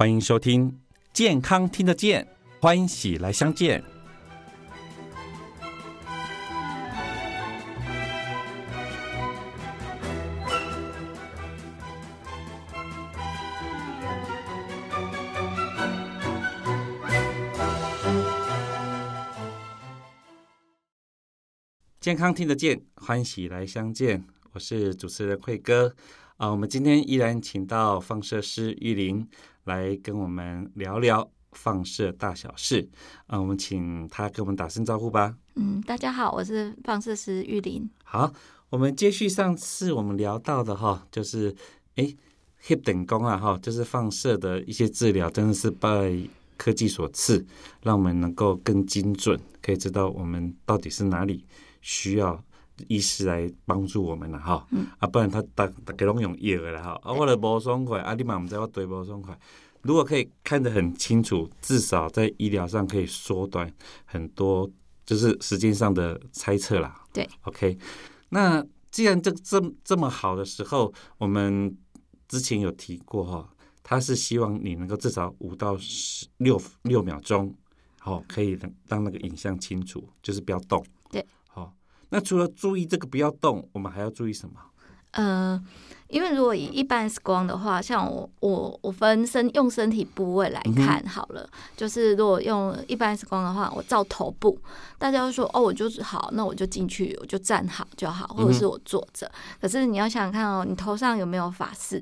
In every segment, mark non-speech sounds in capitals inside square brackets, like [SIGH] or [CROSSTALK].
欢迎收听《健康听得见》，欢喜来相见。健康听得见，欢喜来相见。我是主持人慧哥啊，我们今天依然请到放射师玉玲来跟我们聊聊放射大小事啊。我们请他跟我们打声招呼吧。嗯，大家好，我是放射师玉林。好，我们接续上次我们聊到的哈，就是哎，hip 等功啊哈，就是放射的一些治疗，真的是拜科技所赐，让我们能够更精准，可以知道我们到底是哪里。需要医师来帮助我们了哈，啊，不然他大大家拢用药的了哈，啊，我的无爽快，啊，你嘛唔知我对无爽快。如果可以看得很清楚，至少在医疗上可以缩短很多，就是时间上的猜测啦。对，OK。那既然这这这么好的时候，我们之前有提过哈，他是希望你能够至少五到十六六秒钟，好，可以让让那个影像清楚，就是不要动。那除了注意这个不要动，我们还要注意什么？呃，因为如果以一般 X 光的话，像我我我分身用身体部位来看好了，就是如果用一般 X 光的话，我照头部，大家会说哦，我就是好，那我就进去，我就站好就好，或者是我坐着。可是你要想想看哦，你头上有没有发饰？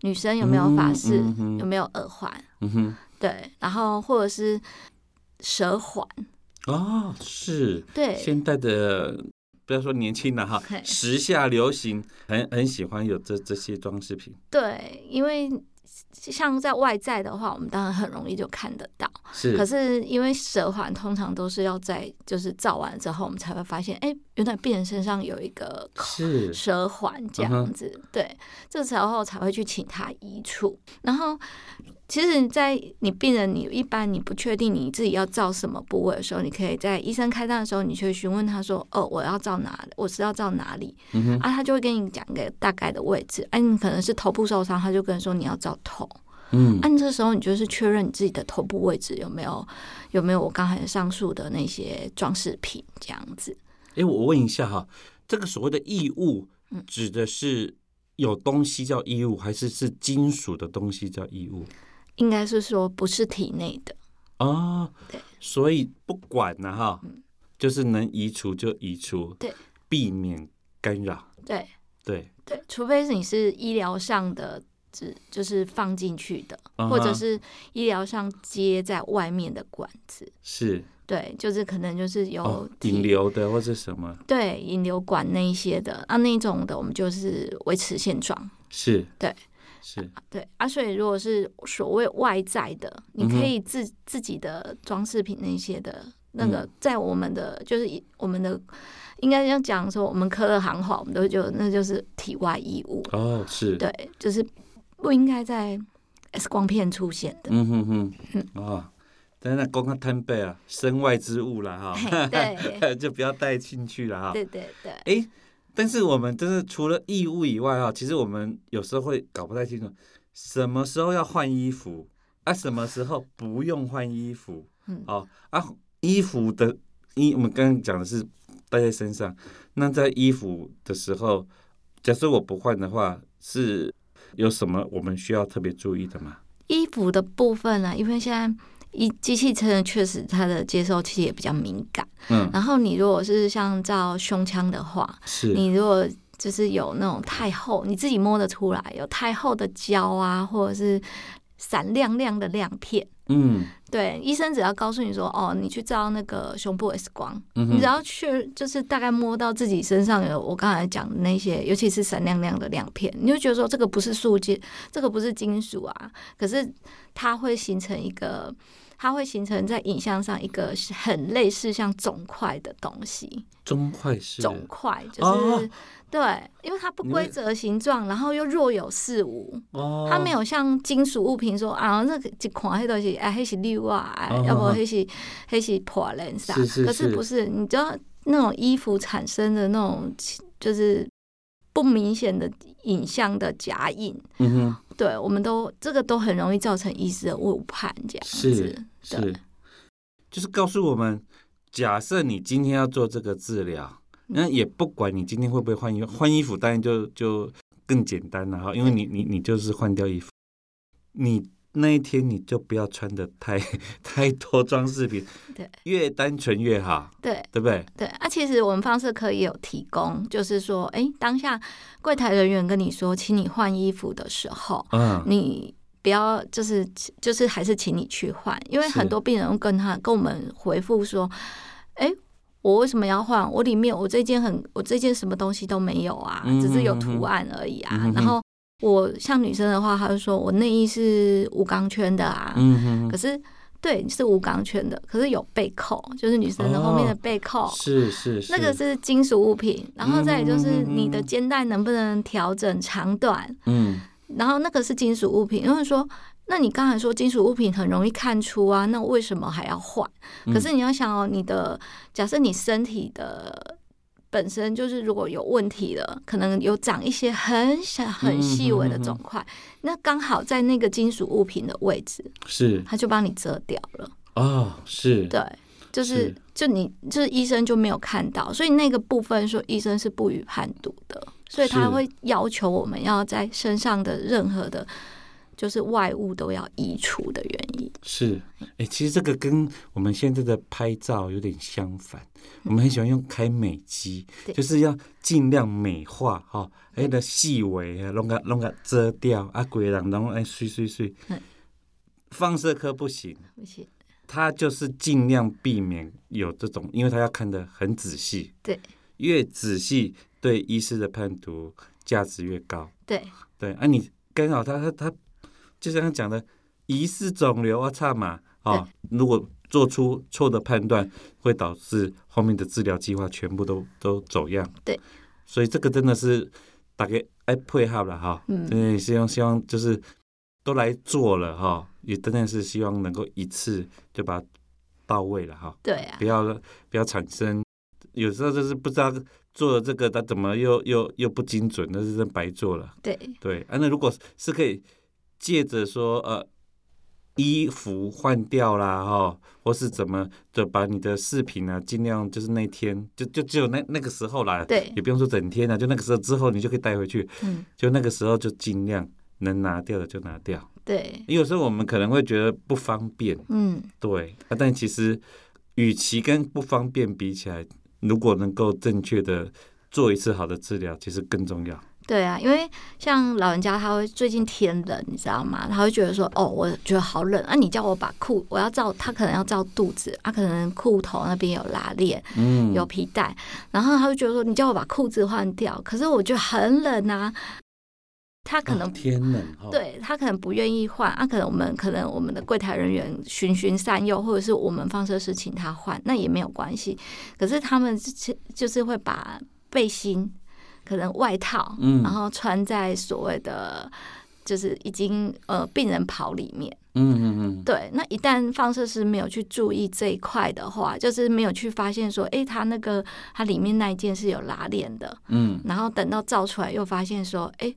女生有没有发饰？有没有耳环？嗯哼，对，然后或者是舌环？哦，是，对，现代的。不要说年轻了哈，[LAUGHS] 时下流行，很很喜欢有这这些装饰品。对，因为像在外在的话，我们当然很容易就看得到。是，可是因为蛇环通常都是要在就是照完之后，我们才会发现，哎，原来病人身上有一个是舌环这样子。对，这时候才会去请他移除，然后。其实，在你病人你一般你不确定你自己要照什么部位的时候，你可以在医生开单的时候，你去询问他说：“哦，我要照哪？我是要照哪里？”啊，他就会跟你讲个大概的位置。哎，你可能是头部受伤，他就跟你说你要照头。嗯，按这时候你就是确认你自己的头部位置有没有有没有我刚才上述的那些装饰品这样子。哎，我问一下哈，这个所谓的异物指的是有东西叫异物，还是是金属的东西叫异物？应该是说不是体内的哦，对，所以不管了哈，就是能移除就移除，对，避免干扰，对，对，对，除非是你是医疗上的，只就是放进去的，或者是医疗上接在外面的管子，是，对，就是可能就是有引流的或者什么，对，引流管那一些的啊，那种的我们就是维持现状，是。对。是对啊，所以如果是所谓外在的，你可以自自己的装饰品那些的，那个在我们的就是我们的应该要讲说，我们科的行话，我们都就那就是体外衣物哦，是。对，就是不应该在 X 光片出现的。嗯哼哼，嗯啊，但是光看摊背啊，身外之物了哈，对，[LAUGHS] 就不要带进去了哈。对对对，哎。但是我们就是除了义务以外哈，其实我们有时候会搞不太清楚，什么时候要换衣服啊，什么时候不用换衣服。嗯，哦啊，衣服的衣，我们刚刚讲的是带在身上，那在衣服的时候，假设我不换的话，是有什么我们需要特别注意的吗？衣服的部分呢，因为现在。一机器车确实它的接收器也比较敏感，嗯，然后你如果是像照胸腔的话，是你如果就是有那种太厚，你自己摸得出来有太厚的胶啊，或者是闪亮亮的亮片，嗯，对，医生只要告诉你说，哦，你去照那个胸部 X 光，你只要去就是大概摸到自己身上有我刚才讲的那些，尤其是闪亮亮的亮片，你就觉得说这个不是塑件，这个不是金属啊，可是它会形成一个。它会形成在影像上一个很类似像肿块的东西，肿块是肿块，就是对，因为它不规则形状，然后又若有似无，它没有像金属物品说啊，那个一看那东西啊，那是六啊，要不黑是黑是破烂啥，可是不是，你知道那种衣服产生的那种就是不明显的影像的假影，嗯哼，对，我们都这个都很容易造成医师的误判，这样是是，就是告诉我们，假设你今天要做这个治疗，那也不管你今天会不会换衣换衣服，当然就就更简单了哈，因为你你你就是换掉衣服，你。那一天你就不要穿的太 [LAUGHS] 太多装饰品，对，越单纯越好，对，对不对？对啊，其实我们方式可以有提供，就是说，哎，当下柜台人员跟你说，请你换衣服的时候，嗯，你不要就是就是还是请你去换，因为很多病人跟他跟我们回复说，哎，我为什么要换？我里面我这件很我这件什么东西都没有啊，只是有图案而已啊，然后。我像女生的话，她就说我内衣是无钢圈的啊，可是对是无钢圈的，可是有背扣，就是女生的后面的背扣，是是是，那个是金属物品，然后再就是你的肩带能不能调整长短，嗯，然后那个是金属物品，因为说，那你刚才说金属物品很容易看出啊，那为什么还要换？可是你要想哦，你的假设你身体的。本身就是如果有问题了，可能有长一些很小、很细微的肿块，那刚好在那个金属物品的位置，是他就帮你遮掉了。哦，是，对，就是就你就是医生就没有看到，所以那个部分说医生是不予判读的，所以他会要求我们要在身上的任何的。就是外物都要移除的原因是，哎，其实这个跟我们现在的拍照有点相反。我们很喜欢用开美机，[LAUGHS] 就是要尽量美化哈，哎的细微啊，弄个弄个遮掉啊，鬼人然后哎碎碎碎。放射科不行，不行，他就是尽量避免有这种，因为他要看得很仔细。对，越仔细对医师的判读价值越高。对，对，啊，你刚好他他他。就像他讲的，疑似肿瘤啊，差嘛啊！如果做出错的判断，会导致后面的治疗计划全部都都走样。对，所以这个真的是大概哎配合了哈。嗯，对，希望希望就是都来做了哈，也真的是希望能够一次就把到位了哈。对啊，不要不要产生有时候就是不知道做了这个他怎么又又又不精准，那是真白做了。对对，啊，那如果是可以。借着说，呃，衣服换掉啦，哈，或是怎么的，把你的饰品啊，尽量就是那天，就就只有那那个时候啦，对，也不用说整天啊，就那个时候之后，你就可以带回去，嗯，就那个时候就尽量能拿掉的就拿掉，对。有时候我们可能会觉得不方便，嗯，对，啊，但其实与其跟不方便比起来，如果能够正确的做一次好的治疗，其实更重要。对啊，因为像老人家他会最近天冷，你知道吗？他会觉得说，哦，我觉得好冷啊！你叫我把裤，我要照，他可能要照肚子，他可能裤头那边有拉链，嗯，有皮带，然后他就觉得说，你叫我把裤子换掉，可是我觉得很冷啊。他可能天冷，对他可能不愿意换，啊，可能我们可能我们的柜台人员循循善诱，或者是我们放射师请他换，那也没有关系。可是他们是就是会把背心。可能外套，然后穿在所谓的就是已经呃病人袍里面，嗯嗯嗯，对。那一旦放射师没有去注意这一块的话，就是没有去发现说，哎，他那个他里面那一件是有拉链的，嗯，然后等到照出来又发现说，哎。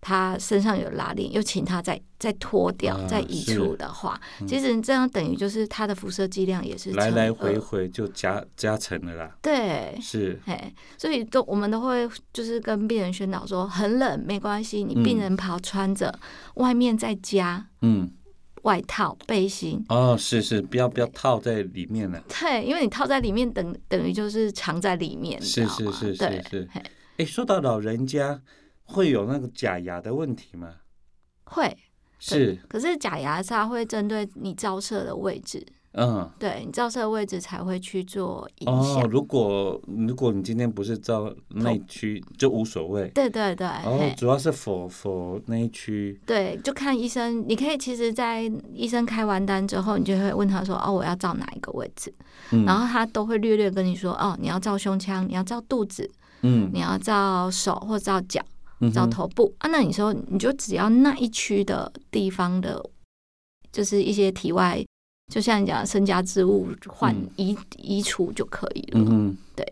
他身上有拉链，又请他再再脱掉、再移除的话，其实这样等于就是他的辐射剂量也是来来回回就加加成了啦。对，是，哎，所以都我们都会就是跟病人宣导说，很冷没关系，你病人袍穿着，外面再加嗯外套背心。哦，是是，不要不要套在里面了。对，因为你套在里面，等等于就是藏在里面，是是是是是。哎，说到老人家。会有那个假牙的问题吗？会，是。可是假牙它会针对你照射的位置，嗯，对你照射的位置才会去做影响。哦，如果如果你今天不是照内区，就无所谓。对对对。哦，主要是否否那一区。对，就看医生。你可以其实，在医生开完单之后，你就会问他说：“哦，我要照哪一个位置？”然后他都会略略跟你说：“哦，你要照胸腔，你要照肚子，嗯，你要照手或照脚。”找头部。啊，那你说你就只要那一区的地方的，就是一些体外，就像你讲身家之物换移移除就可以了。嗯，对。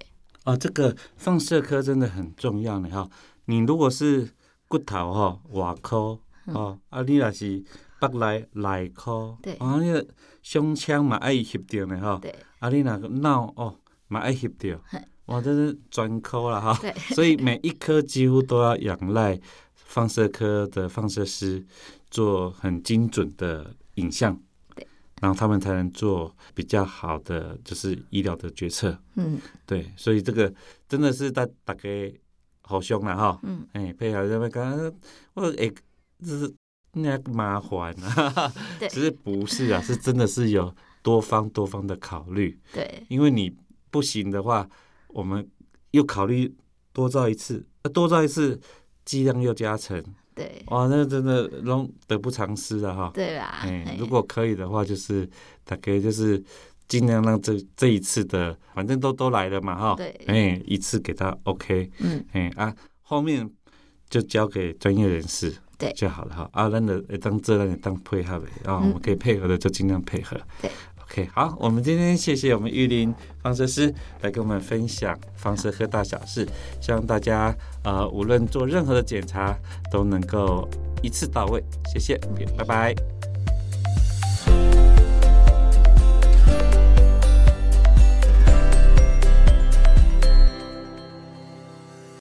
啊，这个放射科真的很重要呢哈。你如果是骨头哈外科哦，啊，你若是北内内科对，啊，你胸腔嘛爱协调的哈，对，啊，你若脑哦嘛爱协调，哇，这是专科了哈，[LAUGHS] 所以每一科几乎都要仰赖放射科的放射师做很精准的影像。对然后他们才能做比较好的，就是医疗的决策。嗯，对，所以这个真的是大大概好凶了哈。嗯，哎，配合这边刚刚我哎，这是那麻烦啊。[LAUGHS] 对，其实不是啊，是真的是有多方多方的考虑。对，因为你不行的话，我们又考虑多造一次，多造一次剂量又加成。对，哇，那真的都得不偿失的！哈，对吧？哎，如果可以的话，就是大概就是尽量让这这一次的，反正都都来了嘛，哈，对，哎，一次给他 OK，嗯，哎啊，后面就交给专业人士对就好了哈。啊，那的当这那当配合的，然后我们可以配合的就尽量配合。对。OK，好，我们今天谢谢我们玉林放射师来跟我们分享放射科大小事，希望大家呃无论做任何的检查都能够一次到位，谢谢，拜拜。